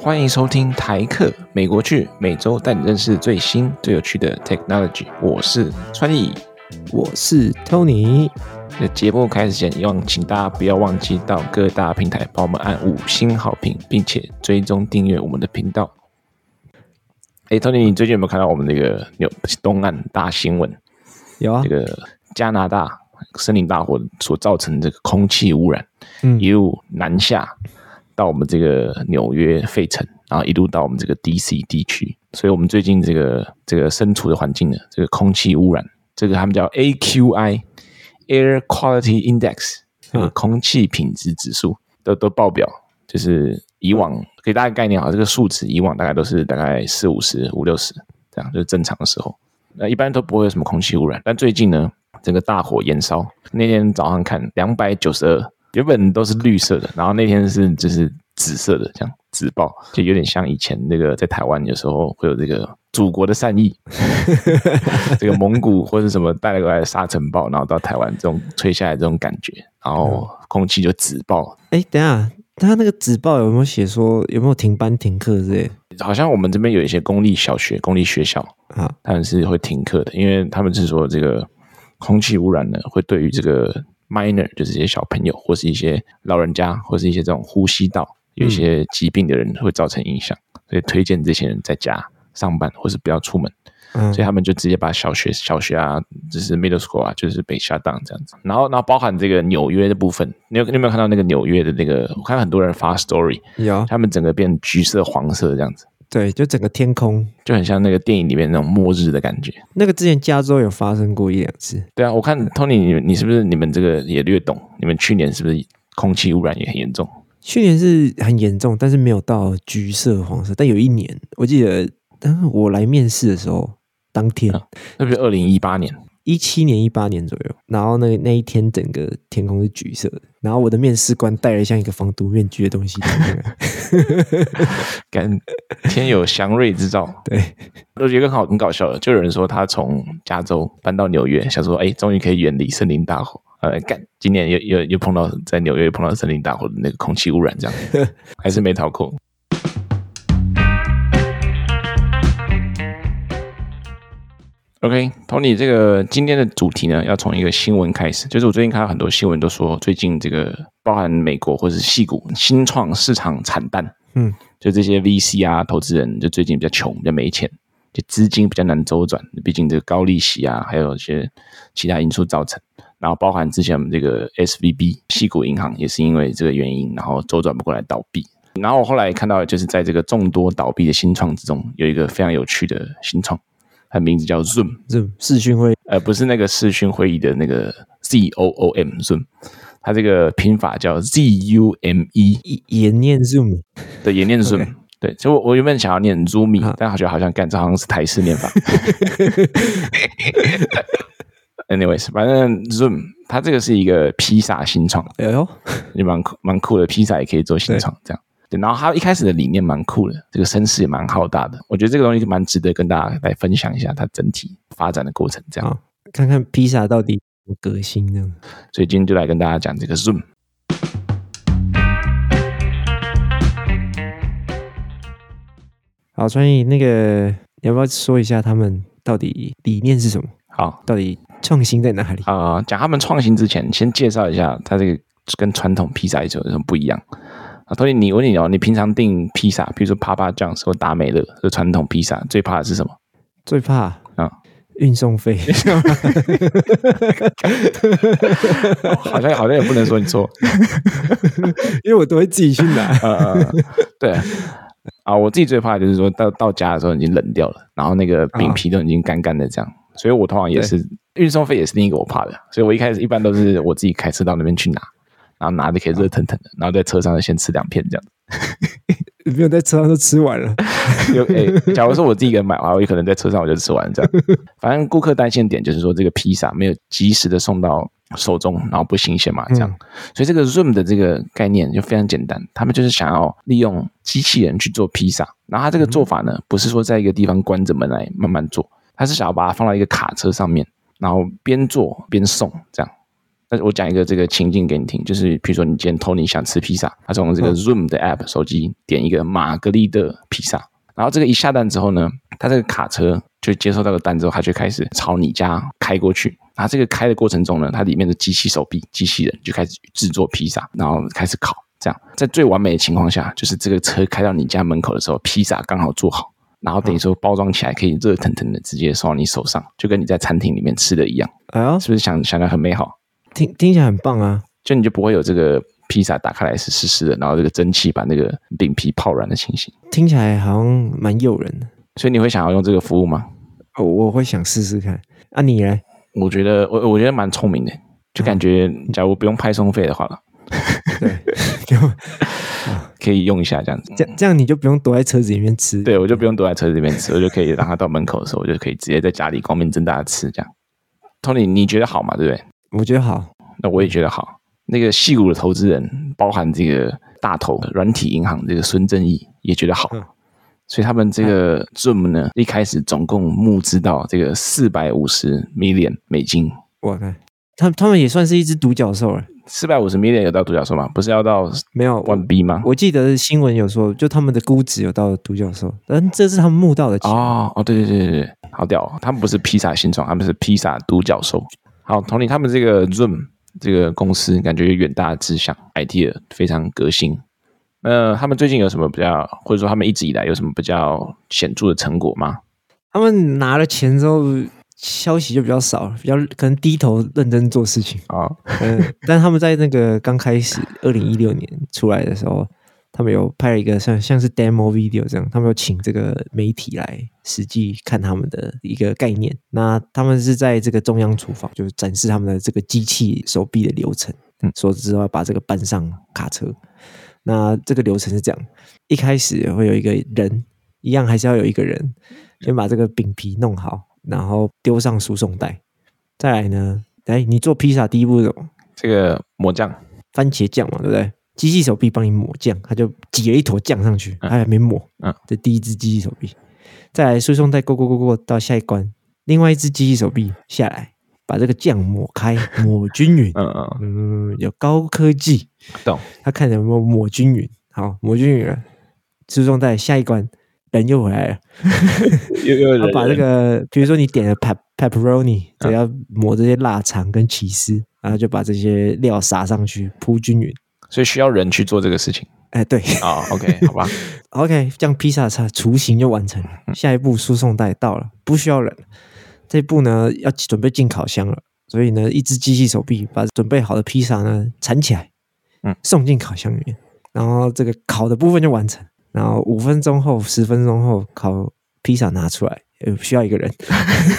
欢迎收听台客美国趣，每周带你认识最新最有趣的 technology。我是川艺，我是 Tony。那节目开始前，希望请大家不要忘记到各大平台帮我们按五星好评，并且追踪订阅我们的频道。哎，Tony，你最近有没有看到我们那个纽东岸大新闻？有啊，这个加拿大森林大火所造成的这个空气污染，嗯，一路南下。到我们这个纽约费城，然后一路到我们这个 DC 地区，所以我们最近这个这个身处的环境呢，这个空气污染，这个他们叫 AQI Air Quality Index，这个空气品质指数都都爆表，就是以往给大家概念啊，这个数值以往大概都是大概四五十、五六十这样，就是正常的时候，那一般都不会有什么空气污染，但最近呢，整个大火延烧，那天早上看两百九十二。原本都是绿色的，然后那天是就是紫色的，这样紫爆，就有点像以前那个在台湾有时候会有这个祖国的善意，这个蒙古或者什么带来过来的沙尘暴，然后到台湾这种吹下来这种感觉，然后空气就紫爆。哎、嗯，等下，他那个紫爆有没有写说有没有停班停课之类？好像我们这边有一些公立小学、公立学校啊，他们是会停课的，因为他们是说这个空气污染呢会对于这个。minor 就是一些小朋友，或是一些老人家，或是一些这种呼吸道有一些疾病的人会造成影响，嗯、所以推荐这些人在家上班，或是不要出门。嗯，所以他们就直接把小学、小学啊，就是 middle school 啊，就是被 shut down 这样子。然后，然后包含这个纽约的部分，你有你有没有看到那个纽约的那个？我看很多人发 story，有，他们整个变橘色、黄色这样子。对，就整个天空就很像那个电影里面那种末日的感觉。那个之前加州有发生过一两次。对啊，我看 Tony，你你是不是你们这个也略懂？你们去年是不是空气污染也很严重？去年是很严重，但是没有到橘色、黄色。但有一年，我记得，当我来面试的时候，当天，啊、那不是二零一八年。一七年、一八年左右，然后那那一天整个天空是橘色的，然后我的面试官戴了像一个防毒面具的东西，感天有祥瑞之兆。对，我觉得很好，很搞笑的，就有人说他从加州搬到纽约，想说哎，终于可以远离森林大火。呃，干，今年又又又碰到在纽约又碰到森林大火的那个空气污染，这样 还是没逃过。OK，Tony，这个今天的主题呢，要从一个新闻开始。就是我最近看到很多新闻都说，最近这个包含美国或者是戏谷新创市场惨淡，嗯，就这些 VC 啊投资人就最近比较穷，比较没钱，就资金比较难周转。毕竟这个高利息啊，还有一些其他因素造成。然后包含之前我们这个 SVB 矽谷银行也是因为这个原因，然后周转不过来倒闭。然后我后来看到，就是在这个众多倒闭的新创之中，有一个非常有趣的新创。它名字叫 Zoom，Zoom 视讯会议，呃，不是那个视讯会议的那个 Z O O M，Zoom，它这个拼法叫 Z U M E，也念 Zoom，对，也念 Zoom，Okay. 对，就我我原本想要念 Zoomy，啊，但好像好像干这好像是台式念法。Anyways，反正 Zoom，它这个是一个披萨新创，哎呦，也蛮酷蛮酷的，披萨也可以做新创，这样。对，然后他一开始的理念蛮酷的，这个声势也蛮浩大的。我觉得这个东西蛮值得跟大家来分享一下它整体发展的过程，这样看看披萨到底有革新呢。所以今天就来跟大家讲这个 Zoom。好，所以那个你要不要说一下他们到底理念是什么？好，到底创新在哪里？啊，讲他们创新之前，先介绍一下它这个跟传统披萨有什么不一样。啊，所以你问你哦，你平常订披萨，比如说帕帕酱或达美乐，这传统披萨最怕的是什么？最怕啊，嗯、运送费。好像好像也不能说你错，因为我都会自己去拿。呃、嗯，对啊，我自己最怕的就是说到到家的时候已经冷掉了，然后那个饼皮都已经干干的这样，所以我通常也是对运送费也是另一个我怕的，所以我一开始一般都是我自己开车到那边去拿。然后拿着可以热腾腾的，然后在车上就先吃两片这样。你 没有在车上就吃完了？有诶，假如说我自己一个人买的话，我有可能在车上我就吃完这样。反正顾客担心点就是说这个披萨没有及时的送到手中，然后不新鲜嘛，这样。所以这个 Zoom 的这个概念就非常简单，他们就是想要利用机器人去做披萨。然后他这个做法呢，不是说在一个地方关着门来慢慢做，他是想要把它放到一个卡车上面，然后边做边送这样。那我讲一个这个情境给你听，就是比如说你今天 Tony 想吃披萨，他从这个 Zoom 的 App 手机点一个玛格丽的披萨，然后这个一下单之后呢，他这个卡车就接收到个单之后，他就开始朝你家开过去。然后这个开的过程中呢，它里面的机器手臂、机器人就开始制作披萨，然后开始烤。这样在最完美的情况下，就是这个车开到你家门口的时候，披萨刚好做好。然后等于说包装起来可以热腾腾的直接送到你手上，就跟你在餐厅里面吃的一样。哎呦，是不是想想的很美好？听听起来很棒啊！就你就不会有这个披萨打开来是湿湿的，然后这个蒸汽把那个饼皮泡软的情形。听起来好像蛮诱人的，所以你会想要用这个服务吗？哦，我会想试试看。啊，你呢？我觉得我我觉得蛮聪明的，就感觉假如不用派送费的话，对，就。可以用一下这样子，这样这样你就不用躲在车子里面吃。对，我就不用躲在车子里面吃，我就可以让他到门口的时候，我就可以直接在家里光明正大的吃这样。Tony，你觉得好吗？对不对？我觉得好，那我也觉得好。那个矽谷的投资人，包含这个大头软体银行这个孙正义也觉得好，嗯、所以他们这个 Zoom 呢，一开始总共募资到这个四百五十 million 美金。我看他他们也算是一只独角兽了。四百五十 million 有到独角兽吗？不是要到没有 one B 吗？我记得新闻有说，就他们的估值有到独角兽，但这是他们募到的钱哦哦，对对对对对，好屌、哦！他们不是披萨新创，他们是披萨独角兽。好，Tony，他们这个 Zoom 这个公司感觉有远大的志向，idea 非常革新。那，他们最近有什么比较，或者说他们一直以来有什么比较显著的成果吗？他们拿了钱之后。消息就比较少，比较可能低头认真做事情啊。嗯，但他们在那个刚开始二零一六年出来的时候，他们有拍了一个像像是 demo video 这样，他们有请这个媒体来实际看他们的一个概念。那他们是在这个中央厨房，就是展示他们的这个机器手臂的流程。嗯，说之后把这个搬上卡车。那这个流程是这样：一开始会有一个人，一样还是要有一个人先把这个饼皮弄好。然后丢上输送带，再来呢？哎，你做披萨第一步是什么？这个抹酱，番茄酱嘛，对不对？机器手臂帮你抹酱，他就挤了一坨酱上去，他还没抹。嗯，这第一只机器手臂，再来输送带，过过过过到下一关，另外一只机器手臂下来，把这个酱抹开，抹均匀。嗯嗯嗯，有高科技，懂？他看有没有抹均匀？好，抹均匀了，输送带下一关。人又回来了，又又人人把这个，比如说你点了 pep pepperoni，只要抹这些腊肠跟起司，然后就把这些料撒上去，铺均匀。所以需要人去做这个事情。哎，对啊、oh,，OK，好吧，OK，这样披萨它雏形就完成了。下一步输送带到了，不需要人。这一步呢，要准备进烤箱了，所以呢，一只机器手臂把准备好的披萨呢缠起来，嗯，送进烤箱里面，然后这个烤的部分就完成。然后五分钟后、十分钟后，烤披萨拿出来，需要一个人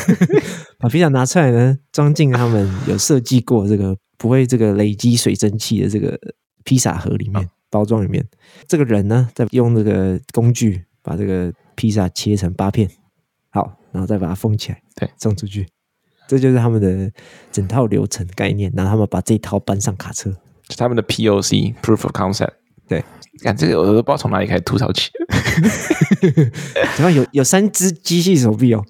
把披萨拿出来呢，装进他们有设计过这个不会这个累积水蒸气的这个披萨盒里面，包装里面。这个人呢，再用这个工具把这个披萨切成八片，好，然后再把它封起来，对，送出去。这就是他们的整套流程概念。然后他们把这一套搬上卡车，是他们的 POC（Proof of Concept）。对。看这个，我都不知道从哪里开始吐槽起。怎么有有三只机器手臂哦？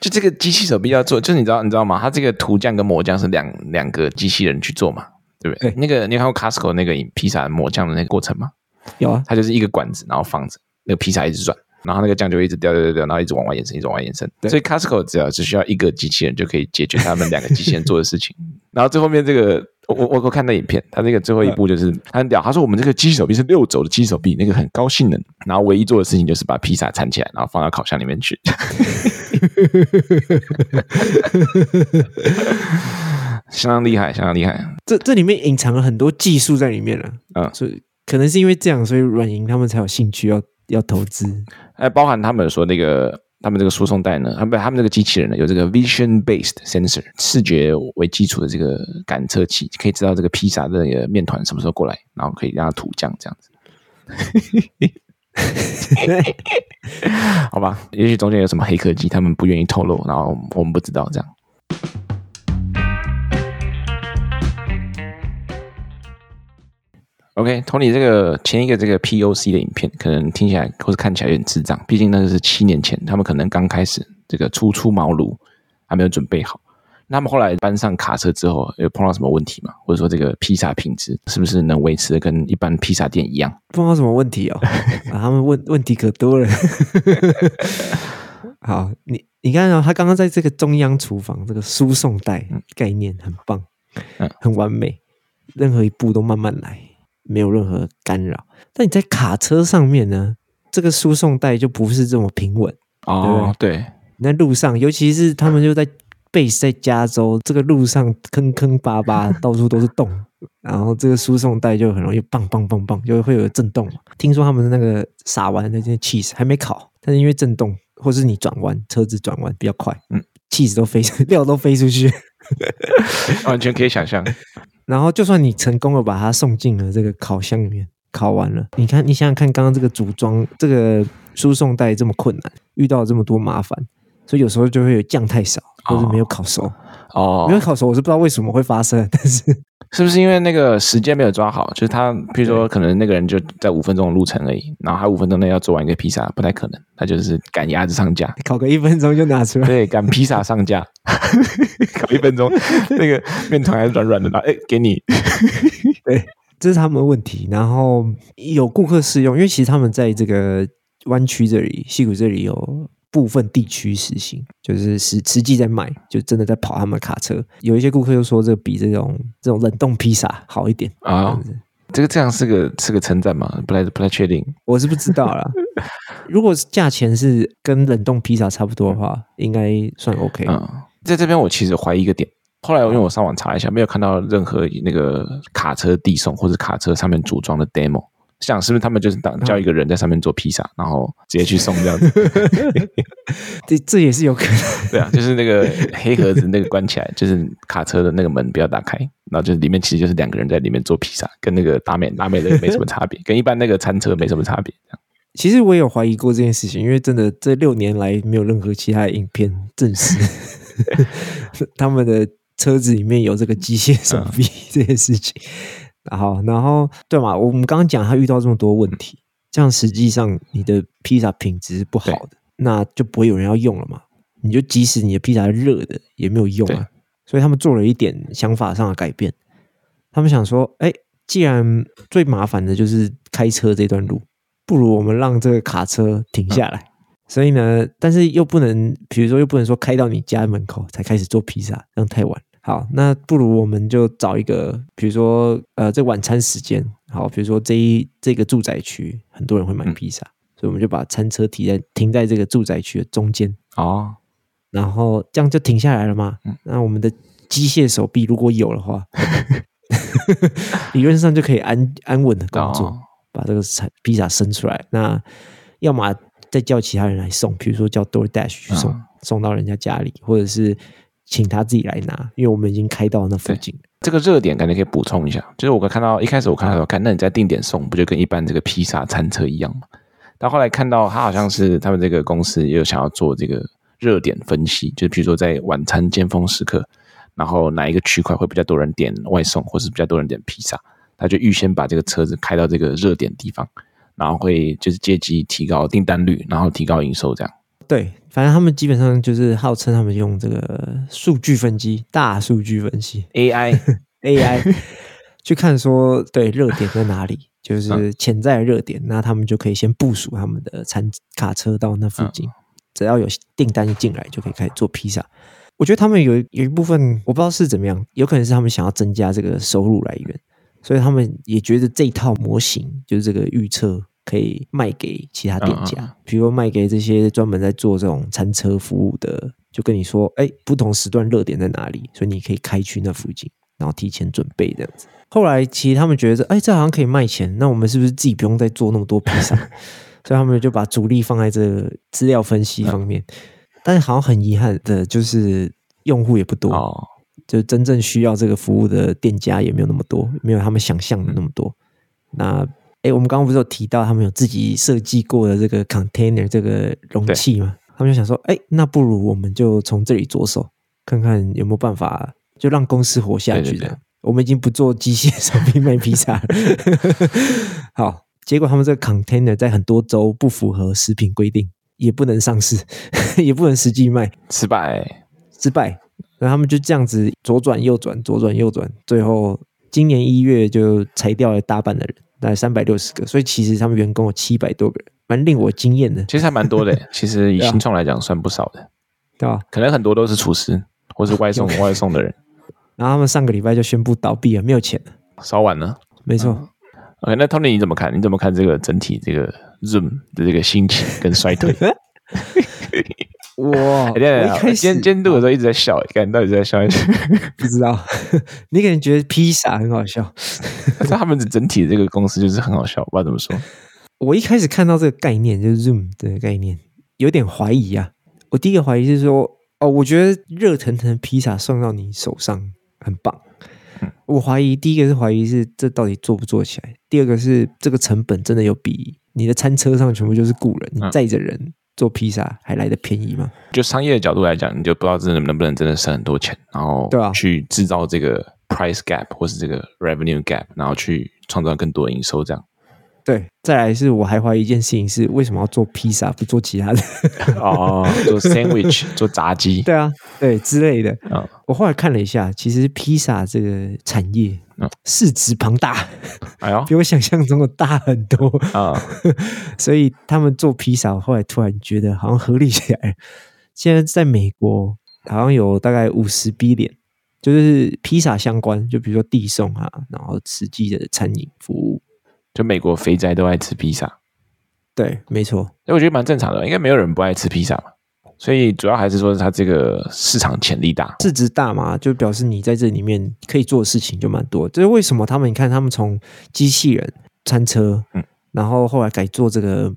就这个机器手臂要做，就你知道你知道吗？它这个涂酱跟抹酱是两两个机器人去做嘛？对不对？对那个你有看过 Costco 那个披萨抹酱的那个过程吗？有啊，它就是一个管子，然后放着那个披萨一直转，然后那个酱就会一直掉掉掉掉，然后一直往外延伸，一直往外延伸。所以 Costco 只要只需要一个机器人就可以解决他们两个机器人做的事情。然后最后面这个。我我我看那影片，他那个最后一步就是他很屌，他说我们这个机器手臂是六轴的机器手臂，那个很高性能，然后唯一做的事情就是把披萨缠起来，然后放到烤箱里面去，相当厉害，相当厉害。这这里面隐藏了很多技术在里面了，嗯，所以可能是因为这样，所以软银他们才有兴趣要要投资，还包含他们说那个。他们这个输送带呢，他们他们这个机器人呢，有这个 vision-based sensor，视觉为基础的这个感测器，可以知道这个披萨的那个面团什么时候过来，然后可以让它吐酱这样子。好吧，也许中间有什么黑科技，他们不愿意透露，然后我们不知道这样。OK，Tony，这个前一个这个 POC 的影片，可能听起来或是看起来有点智障，毕竟那个是七年前，他们可能刚开始这个初出茅庐，还没有准备好。那么后来搬上卡车之后，有碰到什么问题吗？或者说这个披萨品质是不是能维持的跟一般披萨店一样？碰到什么问题哦？啊，他们问问题可多了。好，你你看啊，他刚刚在这个中央厨房这个输送带概念很棒，嗯，很完美，任何一步都慢慢来，没有任何干扰。但你在卡车上面呢，这个输送带就不是这么平稳哦。对，你在路上，尤其是他们就在。base 在加州，这个路上坑坑巴巴，到处都是洞，然后这个输送带就很容易棒棒棒棒，就会有震动。听说他们的那个撒完的那些 cheese 还没烤，但是因为震动，或是你转弯，车子转弯比较快，嗯，cheese 都飞，料都飞出去，完全可以想象。然后就算你成功的把它送进了这个烤箱里面，烤完了，你看，你想想看，刚刚这个组装这个输送带这么困难，遇到这么多麻烦。所以有时候就会有酱太少，或者没有烤熟。哦，没有烤熟，我是不知道为什么会发生。但是是不是因为那个时间没有抓好？就是他，比如说，可能那个人就在五分钟的路程而已，然后他五分钟内要做完一个披萨，不太可能。他就是赶鸭子上架，烤个一分钟就拿出来。对，赶披萨上架，烤一分钟，那个面团还是软软的，然后哎，给你。对，这是他们的问题。然后有顾客试用，因为其实他们在这个湾区这里、矽谷这里有。部分地区实行，就是实实际在卖，就真的在跑他们的卡车。有一些顾客又说，这个比这种这种冷冻披萨好一点啊。这个这样是个是个称赞吗？不太不太确定，我是不知道啦。如果价钱是跟冷冻披萨差不多的话，应该算 OK。嗯，在这边我其实怀疑一个点，后来因为我上网查一下，没有看到任何那个卡车递送或者卡车上面组装的 demo。想是不是他们就是当叫一个人在上面做披萨，然后直接去送这样子？这这也是有可能。对啊，就是那个黑盒子那个关起来，就是卡车的那个门不要打开，然后就是里面其实就是两个人在里面做披萨，跟那个达美达美的没什么差别，跟一般那个餐车没什么差别。其实我也有怀疑过这件事情，因为真的这六年来没有任何其他的影片证实他们的车子里面有这个机械手臂这件事情。然后，然后，对嘛？我们刚刚讲他遇到这么多问题，这样实际上你的披萨品质是不好的，那就不会有人要用了嘛。你就即使你的披萨热的也没有用啊。所以他们做了一点想法上的改变。他们想说，哎，既然最麻烦的就是开车这段路，不如我们让这个卡车停下来。嗯、所以呢，但是又不能，比如说又不能说开到你家门口才开始做披萨，这样太晚。好，那不如我们就找一个，比如说，呃，这晚餐时间，好，比如说这一这个住宅区很多人会买披萨，嗯、所以我们就把餐车停在停在这个住宅区的中间哦，然后这样就停下来了嘛。嗯、那我们的机械手臂如果有的话，理论上就可以安安稳的工作，哦、把这个餐披萨生出来。那要么再叫其他人来送，比如说叫 DoorDash 去送，哦、送到人家家里，或者是。请他自己来拿，因为我们已经开到那附近。这个热点感觉可以补充一下，就是我看到一开始我看到说，看那你在定点送，不就跟一般这个披萨餐车一样吗？但后来看到他好像是他们这个公司也有想要做这个热点分析，就比如说在晚餐尖峰时刻，然后哪一个区块会比较多人点外送，或是比较多人点披萨，他就预先把这个车子开到这个热点地方，然后会就是借机提高订单率，然后提高营收这样。对，反正他们基本上就是号称他们用这个数据分析、大数据分析 AI AI 去看说，对，热点在哪里，就是潜在的热点，嗯、那他们就可以先部署他们的餐卡车到那附近，嗯、只要有订单一进来，就可以开始做披萨。我觉得他们有有一部分我不知道是怎么样，有可能是他们想要增加这个收入来源，所以他们也觉得这套模型就是这个预测。可以卖给其他店家，uh. 比如卖给这些专门在做这种餐车服务的，就跟你说，哎，不同时段热点在哪里，所以你可以开去那附近，然后提前准备这样子。后来其实他们觉得，哎，这好像可以卖钱，那我们是不是自己不用再做那么多披萨？所以他们就把主力放在这个资料分析方面。Uh. 但是好像很遗憾的就是用户也不多，uh. 就真正需要这个服务的店家也没有那么多，没有他们想象的那么多。那哎，我们刚刚不是有提到他们有自己设计过的这个 container 这个容器吗？他们就想说，哎，那不如我们就从这里着手，看看有没有办法，就让公司活下去的。对对对，我们已经不做机械手臂卖披萨了。好，结果他们这个 container 在很多州不符合食品规定，也不能上市，也不能实际卖，失败，失败。那他们就这样子左转右转，左转右转，最后今年一月就裁掉了大半的人，大概三百六十个。所以其实他们员工有七百多个人，蛮令我惊艳的。其实还蛮多的，其实以新创来讲算不少的，对吧？可能很多都是厨师或是外送外送的人。然后他们上个礼拜就宣布倒闭了，没有钱了，烧完了。没错。OK，那 Tony 你怎么看？你怎么看这个整体这个 Zoom 的这个兴起跟衰退？哇！今天今天录的时候一直在笑，感觉到底在笑？不知道，你可能觉得披萨很好笑，但是他们的整体的这个公司就是很好笑，不知道怎么说。我一开始看到这个概念，就是 Zoom 的概念，有点怀疑啊。我第一个怀疑是说，哦，我觉得热腾腾的披萨送到你手上很棒。我怀疑，第一个是怀疑是这到底做不做起来，第二个是这个成本真的有比你的餐车上全部就是雇人，你载着人做披萨还来的便宜吗？就商业的角度来讲，你就不知道真的能不能真的省很多钱，然后对啊，去制造这个 price gap 或是这个 revenue gap，然后去创造更多的营收这样。对，再来是我还怀疑一件事情是，为什么要做披萨不做其他的？哦，做 sandwich，做炸鸡，对啊，对之类的。哦、我后来看了一下，其实披萨这个产业市值庞大，哎呦，比我想象中的大很多啊。哦、所以他们做披萨，我后来突然觉得好像合理起来。现在在美国，好像有大概五十 billion，就是披萨相关，就比如说递送啊，然后实际的餐饮服务。就美国肥宅都爱吃披萨，对，没错，所以我觉得蛮正常的，应该没有人不爱吃披萨嘛。所以主要还是说它这个市场潜力大，市值大嘛，就表示你在这里面可以做的事情就蛮多。这是为什么他们？你看他们从机器人、餐车，嗯，然后后来改做这个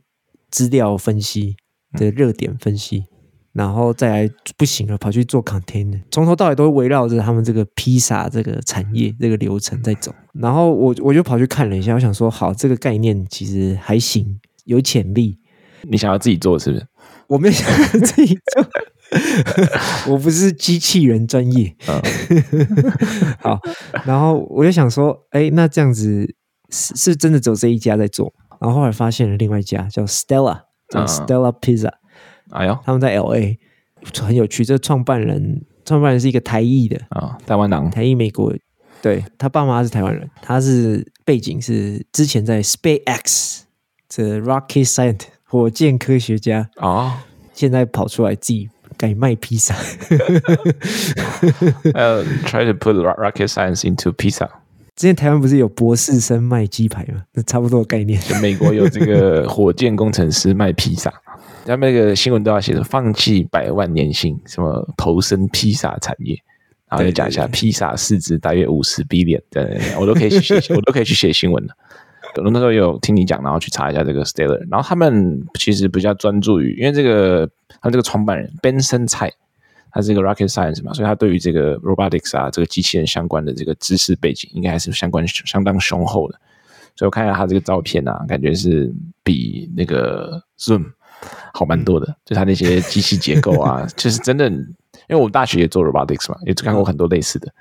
资料分析的热点分析。然后再来不行了，跑去做 container，从头到尾都围绕着他们这个披萨这个产业这个流程在走。然后我我就跑去看了一下，我想说，好，这个概念其实还行，有潜力。你想要自己做是不是？我没有想要自己做，我不是机器人专业。好，然后我就想说，哎，那这样子是是真的只有这一家在做？然后后来发现了另外一家叫 Stella，叫 Stella Pizza。哎呦，他们在 L A 很有趣。这创办人，创办人是一个台裔的啊、哦，台湾人，台裔美国。对，他爸妈是台湾人，他是背景是之前在 SpaceX 这 Rocket Scientist 火箭科学家啊，哦、现在跑出来自己改卖披萨。呃、uh,，try to put rocket science into pizza。之前台湾不是有博士生卖鸡排吗？那差不多的概念。就美国有这个火箭工程师卖披萨。他们那个新闻都要写着放弃百万年薪，什么投身披萨产业，然后再讲一下披萨市值大约五十 billion，对对对，我都可以去写，我都可以去写新闻的。我那时候有听你讲，然后去查一下这个 Stellar，然后他们其实比较专注于，因为这个他们这个创办人 Benson 蔡，他是一个 Rocket Science 嘛，所以他对于这个 Robotics 啊，这个机器人相关的这个知识背景，应该还是相关相当雄厚的。所以我看一下他这个照片啊，感觉是比那个 Zoom。好蛮多的，就它那些机器结构啊，就是真的，因为我们大学也做 robotics 嘛，也看过很多类似的，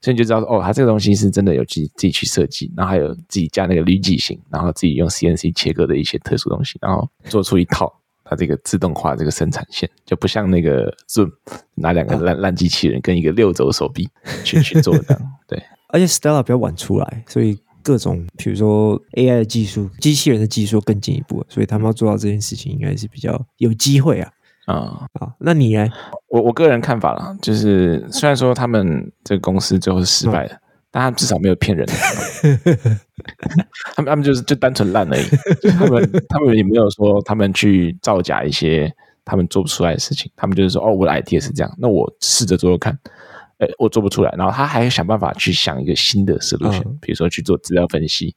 所以你就知道哦，它这个东西是真的有自己自己去设计，然后还有自己加那个滤剂型，然后自己用 CNC 切割的一些特殊东西，然后做出一套它这个自动化这个生产线，就不像那个 Zoom 拿两个烂烂机器人跟一个六轴手臂去去做这样，对，而且 Stella 比较晚出来，所以。各种，比如说 AI 的技术、机器人的技术更进一步，所以他们要做到这件事情，应该是比较有机会啊。啊、嗯，那你呢？我我个人看法啦，就是虽然说他们这个公司最后是失败的，嗯、但他们至少没有骗人。他们他们就是就单纯烂而已。他们 他们也没有说他们去造假一些他们做不出来的事情。他们就是说，哦，我的 idea 是这样，那我试着做做看。哎，我做不出来，然后他还想办法去想一个新的 solution，嗯，比如说去做资料分析，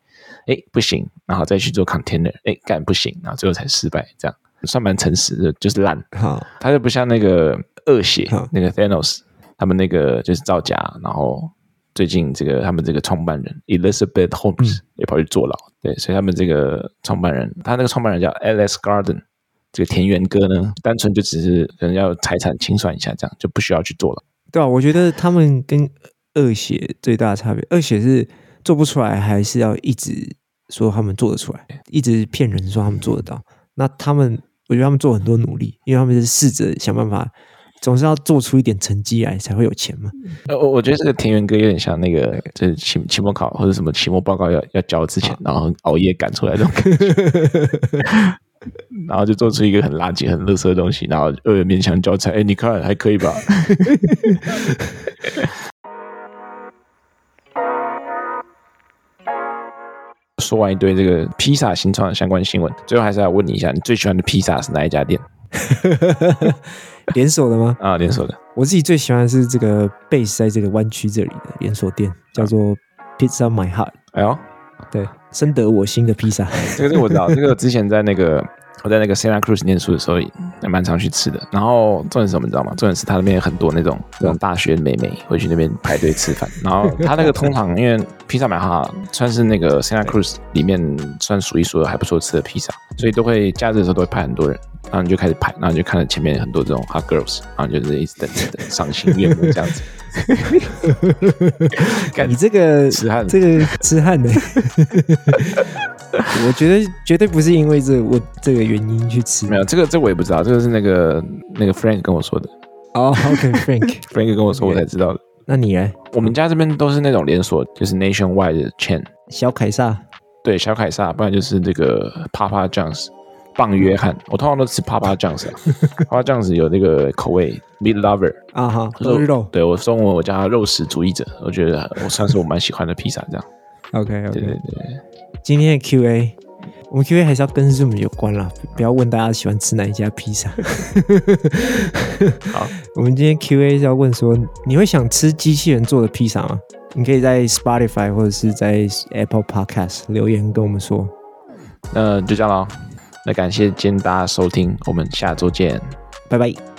哎，不行，然后再去做 container，哎，干不行，然后最后才失败，这样。算蛮诚实的，就是烂。好，他就不像那个恶血好那个 Thanos，他们那个就是造假，然后最近这个他们这个创办人 Elizabeth Holmes 也跑去坐牢，嗯，对，所以他们这个创办人，他那个创办人叫 Alex Garden，这个田园哥呢，单纯就只是可能要财产清算一下，这样就不需要去坐牢。对啊，我觉得他们跟恶血最大的差别，恶血是做不出来，还是要一直说他们做得出来，一直骗人说他们做得到。那他们，我觉得他们做很多努力，因为他们是试着想办法总是要做出一点成绩来才会有钱嘛。呃，我我觉得这个田园哥有点像那个，就是期期末考或者什么期末报告要要交之前，然后熬夜赶出来这种感觉，然后就做出一个很垃圾、很垃圾的东西，然后又有勉强交差。哎，你看还可以吧？说完一堆这个披萨新创的相关新闻，最后还是要问你一下，你最喜欢的披萨是哪一家店？连锁的吗？啊，连锁的。我自己最喜欢的是这个 base 在这个湾区这里的连锁店，叫做 Pizza My Heart。哎呦，对，深得我心的披萨。这个我知道，这个之前在那个。我在那个 Santa Cruz 念书的时候，也蛮常去吃的。然后重点是什么，你知道吗？重点是他那边有很多那种那种大学美眉会去那边排队吃饭。然后他那个通常因为披萨买哈算是那个 Santa Cruz 里面算数一数二还不错吃的披萨，所以都会假日的时候都会派很多人。然后你就开始排，然后你就看到前面很多这种 hot girls，然后你就是一直等等等，赏心悦目这样子。你这个痴汉，这个痴汉的。我觉得绝对不是因为这我这个原因去吃，没有这个这个、我也不知道，这个是那个那个 Frank 跟我说的。哦、oh,，OK，Frank，Frank Frank 跟我说我才知道的。那你呢？我们家这边都是那种连锁，就是 Nationwide 的 chain。小凯撒，对，小凯撒，不然就是这个 Papa John's 棒约翰。我通常都吃 Papa John's 啊，Papa John's 有那个口味 Meat Lover 啊哈，肉肉。对我中文我叫他肉食主义者，我觉得我算是我蛮喜欢的披萨这样。OK OK，对对对。今天的 Q&A，我们 Q&A 还是要跟 Zoom 有关啦，不要问大家喜欢吃哪一家披萨。好，我们今天 Q&A 是要问说，你会想吃机器人做的披萨吗？你可以在 Spotify 或者是在 Apple Podcast 留言跟我们说。那就这样喽，那感谢今天大家收听，我们下周见，拜拜。